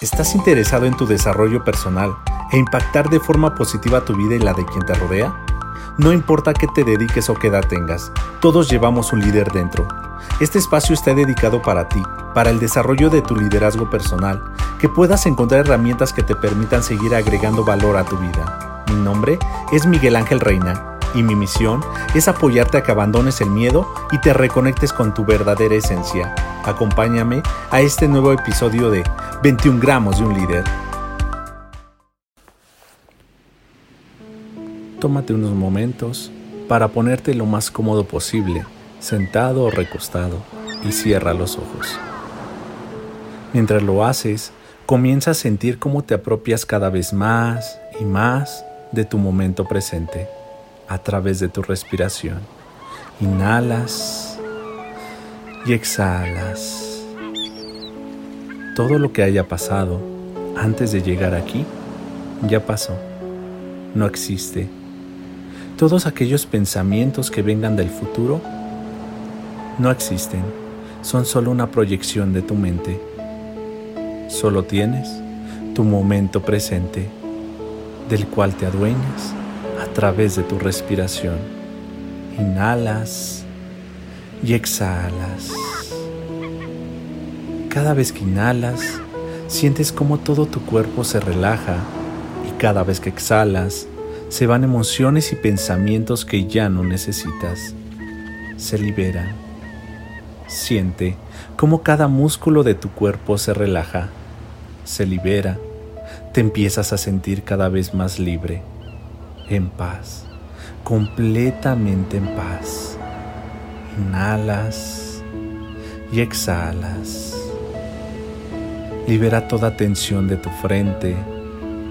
¿Estás interesado en tu desarrollo personal e impactar de forma positiva tu vida y la de quien te rodea? No importa qué te dediques o qué edad tengas, todos llevamos un líder dentro. Este espacio está dedicado para ti, para el desarrollo de tu liderazgo personal, que puedas encontrar herramientas que te permitan seguir agregando valor a tu vida. Mi nombre es Miguel Ángel Reina y mi misión es apoyarte a que abandones el miedo y te reconectes con tu verdadera esencia. Acompáñame a este nuevo episodio de 21 gramos de un líder. Tómate unos momentos para ponerte lo más cómodo posible, sentado o recostado, y cierra los ojos. Mientras lo haces, comienza a sentir cómo te apropias cada vez más y más de tu momento presente a través de tu respiración. Inhalas y exhalas. Todo lo que haya pasado antes de llegar aquí ya pasó. No existe. Todos aquellos pensamientos que vengan del futuro no existen. Son solo una proyección de tu mente. Solo tienes tu momento presente del cual te adueñas a través de tu respiración. Inhalas y exhalas. Cada vez que inhalas, sientes como todo tu cuerpo se relaja y cada vez que exhalas, se van emociones y pensamientos que ya no necesitas. Se liberan. Siente cómo cada músculo de tu cuerpo se relaja, se libera, te empiezas a sentir cada vez más libre en paz, completamente en paz. Inhalas y exhalas. Libera toda tensión de tu frente,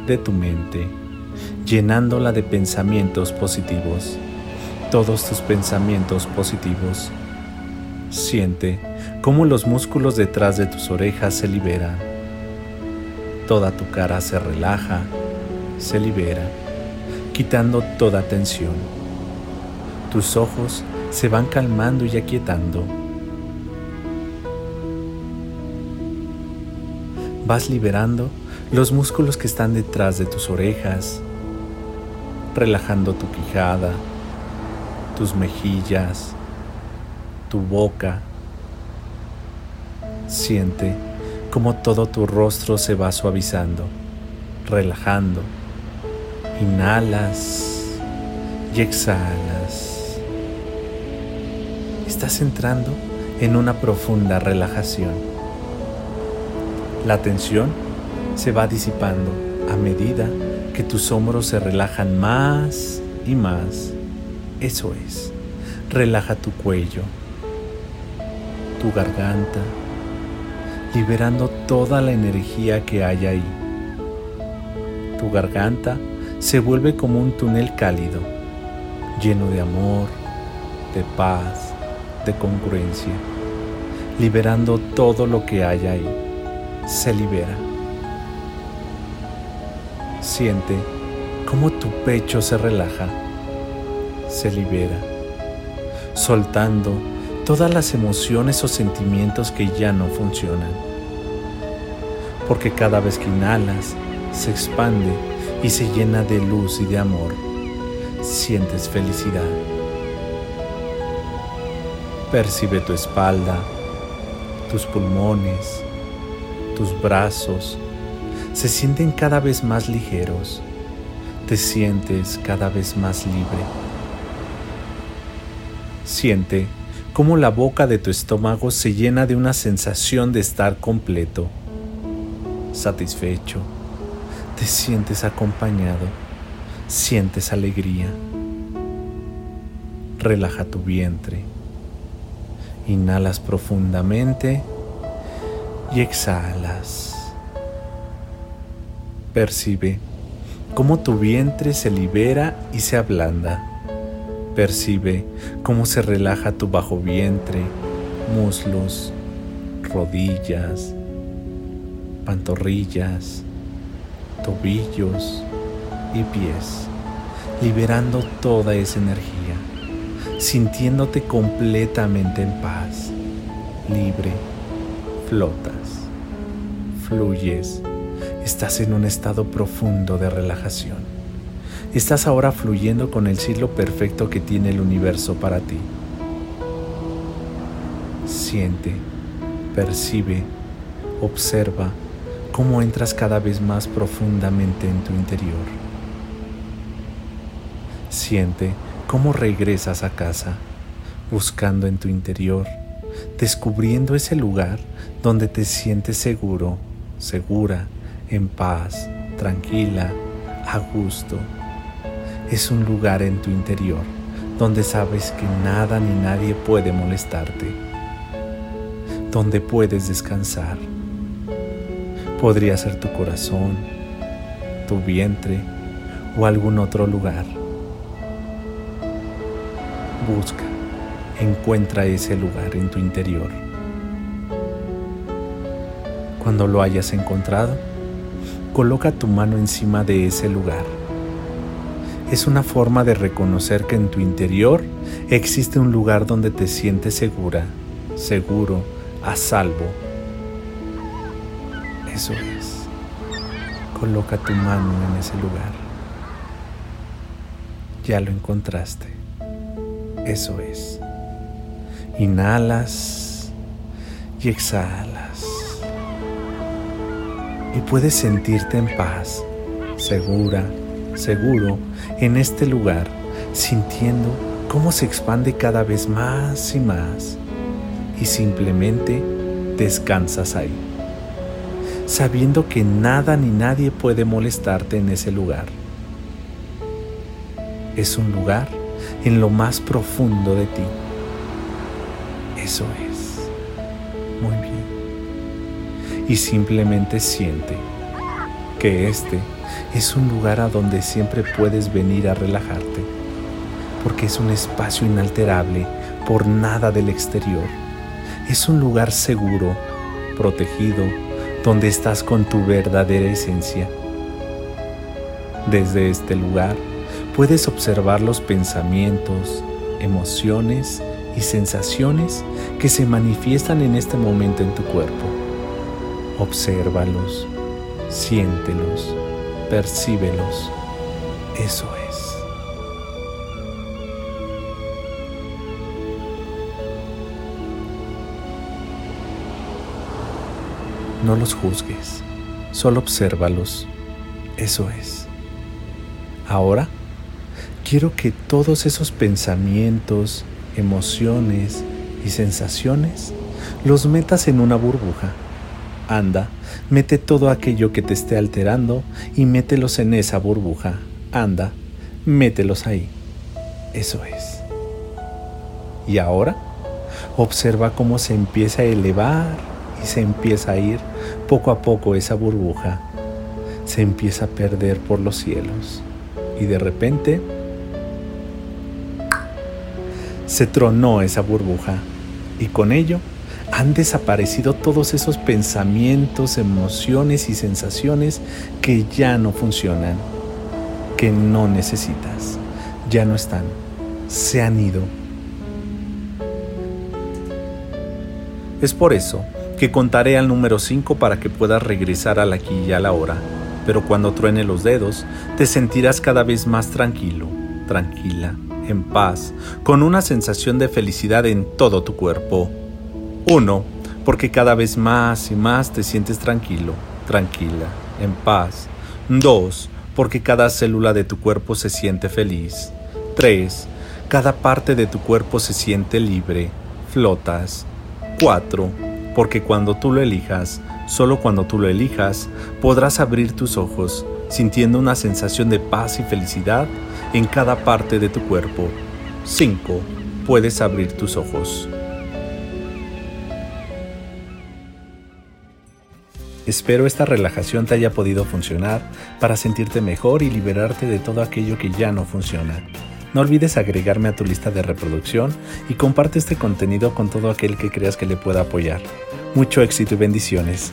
de tu mente, llenándola de pensamientos positivos. Todos tus pensamientos positivos. Siente cómo los músculos detrás de tus orejas se liberan. Toda tu cara se relaja, se libera quitando toda tensión. Tus ojos se van calmando y aquietando. Vas liberando los músculos que están detrás de tus orejas, relajando tu quijada, tus mejillas, tu boca. Siente como todo tu rostro se va suavizando, relajando Inhalas y exhalas. Estás entrando en una profunda relajación. La tensión se va disipando a medida que tus hombros se relajan más y más. Eso es, relaja tu cuello, tu garganta, liberando toda la energía que hay ahí. Tu garganta se vuelve como un túnel cálido, lleno de amor, de paz, de congruencia, liberando todo lo que hay ahí. Se libera. Siente cómo tu pecho se relaja, se libera, soltando todas las emociones o sentimientos que ya no funcionan. Porque cada vez que inhalas, se expande y se llena de luz y de amor. Sientes felicidad. Percibe tu espalda, tus pulmones, tus brazos. Se sienten cada vez más ligeros. Te sientes cada vez más libre. Siente cómo la boca de tu estómago se llena de una sensación de estar completo, satisfecho te sientes acompañado, sientes alegría. Relaja tu vientre. Inhalas profundamente y exhalas. Percibe cómo tu vientre se libera y se ablanda. Percibe cómo se relaja tu bajo vientre, muslos, rodillas, pantorrillas, tobillos y pies, liberando toda esa energía, sintiéndote completamente en paz, libre, flotas, fluyes Estás en un estado profundo de relajación. Estás ahora fluyendo con el ciclo perfecto que tiene el universo para ti. Siente, percibe, observa cómo entras cada vez más profundamente en tu interior. Siente cómo regresas a casa, buscando en tu interior, descubriendo ese lugar donde te sientes seguro, segura, en paz, tranquila, a gusto. Es un lugar en tu interior donde sabes que nada ni nadie puede molestarte, donde puedes descansar. Podría ser tu corazón, tu vientre o algún otro lugar. Busca, encuentra ese lugar en tu interior. Cuando lo hayas encontrado, coloca tu mano encima de ese lugar. Es una forma de reconocer que en tu interior existe un lugar donde te sientes segura, seguro, a salvo. Eso es. Coloca tu mano en ese lugar. Ya lo encontraste. Eso es. Inhalas y exhalas y puedes sentirte en paz, segura, seguro en este lugar, sintiendo cómo se expande cada vez más y más y simplemente descansas ahí, sabiendo que nada ni nadie puede molestarte en ese lugar. Es un lugar en lo más profundo de ti. Eso es. Muy bien y simplemente siente que este es un lugar a donde siempre puedes venir a relajarte, porque es un espacio inalterable por nada del exterior. Es un lugar seguro, protegido, donde estás con tu verdadera esencia. Desde este lugar puedes observar los pensamientos, emociones y sensaciones que se manifiestan en este momento en tu cuerpo Obsérvalos, siéntelos, percíbelos. Eso es. No los juzgues, solo obsérvalos. Eso es. Ahora, quiero que todos esos pensamientos, emociones y sensaciones los metas en una burbuja Anda, mete todo aquello que te esté alterando y mételos en esa burbuja. Anda, mételos ahí. Eso es. Y ahora, observa cómo se empieza a elevar y se empieza a ir poco a poco esa burbuja. Se empieza a perder por los cielos. Y de repente se tronó esa burbuja y con ello han desaparecido todos esos pensamientos, emociones y sensaciones que ya no funcionan, que no necesitas, ya no están, se han ido. Es por eso que contaré al número 5 para que puedas regresar al aquí y a la hora, pero cuando truene los dedos te sentirás cada vez más tranquilo, tranquila, en paz, con una sensación de felicidad en todo tu cuerpo. Uno, porque cada vez más y más te sientes tranquilo, tranquila, en paz. Dos, porque cada célula de tu cuerpo se siente feliz. Tres, cada parte de tu cuerpo se siente libre, flotas. Cuatro, porque cuando tú lo elijas, solo cuando tú lo elijas, podrás abrir tus ojos, sintiendo una sensación de paz y felicidad en cada parte de tu cuerpo. Cinco, puedes abrir tus ojos. Espero esta relajación te haya podido funcionar para sentirte mejor y liberarte de todo aquello que ya no funciona. No olvides agregarme a tu lista de reproducción y comparte este contenido con todo aquel que creas que le pueda apoyar. Mucho éxito y bendiciones.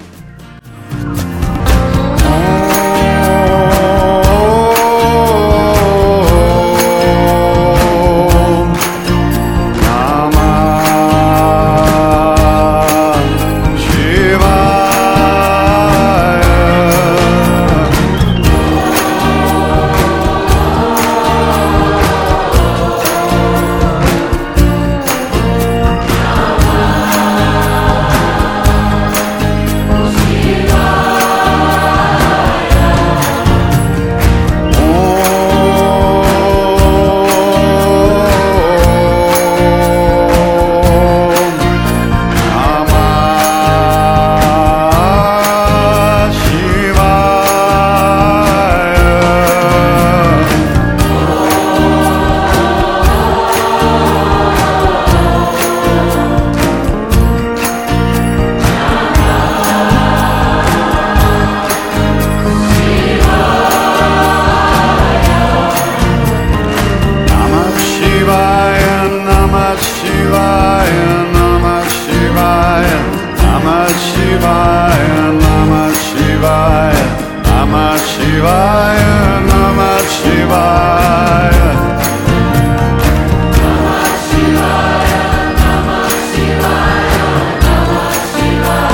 Namah Shivaya, Namah Shivaya. Namah Shivaya, Namah Shivaya, Namah Shivaya,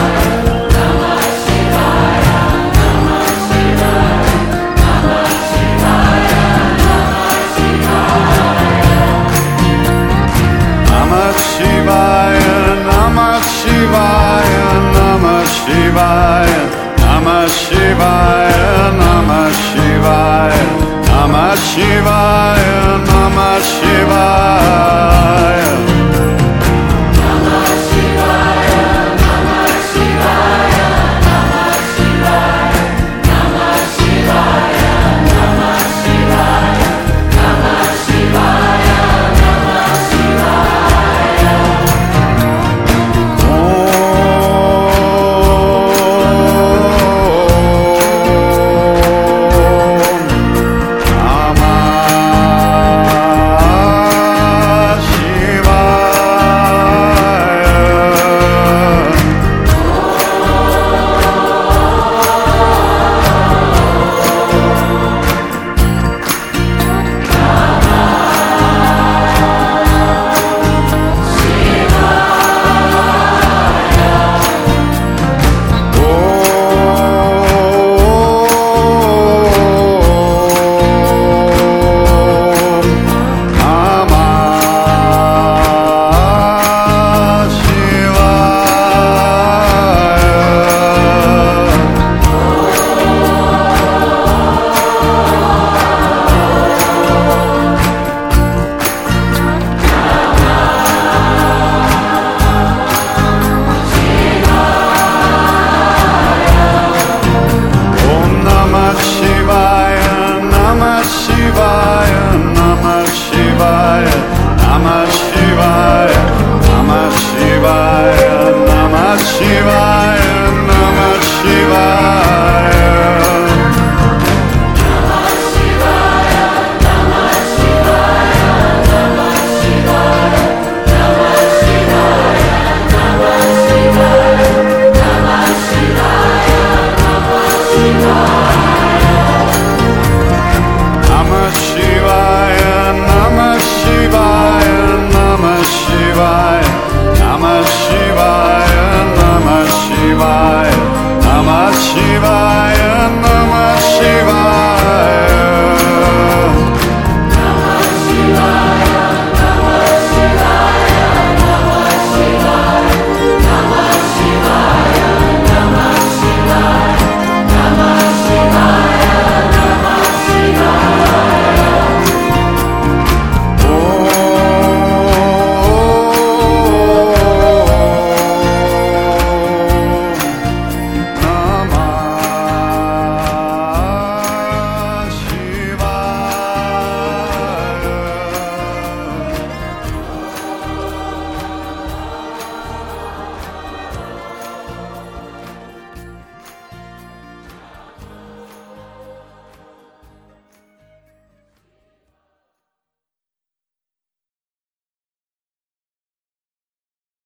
Namah Shivaya, Namah Shivaya, Namah Shivaya. Namah Shivaya, Namah Shivaya, Namah Shivaya, Namah Shivaya.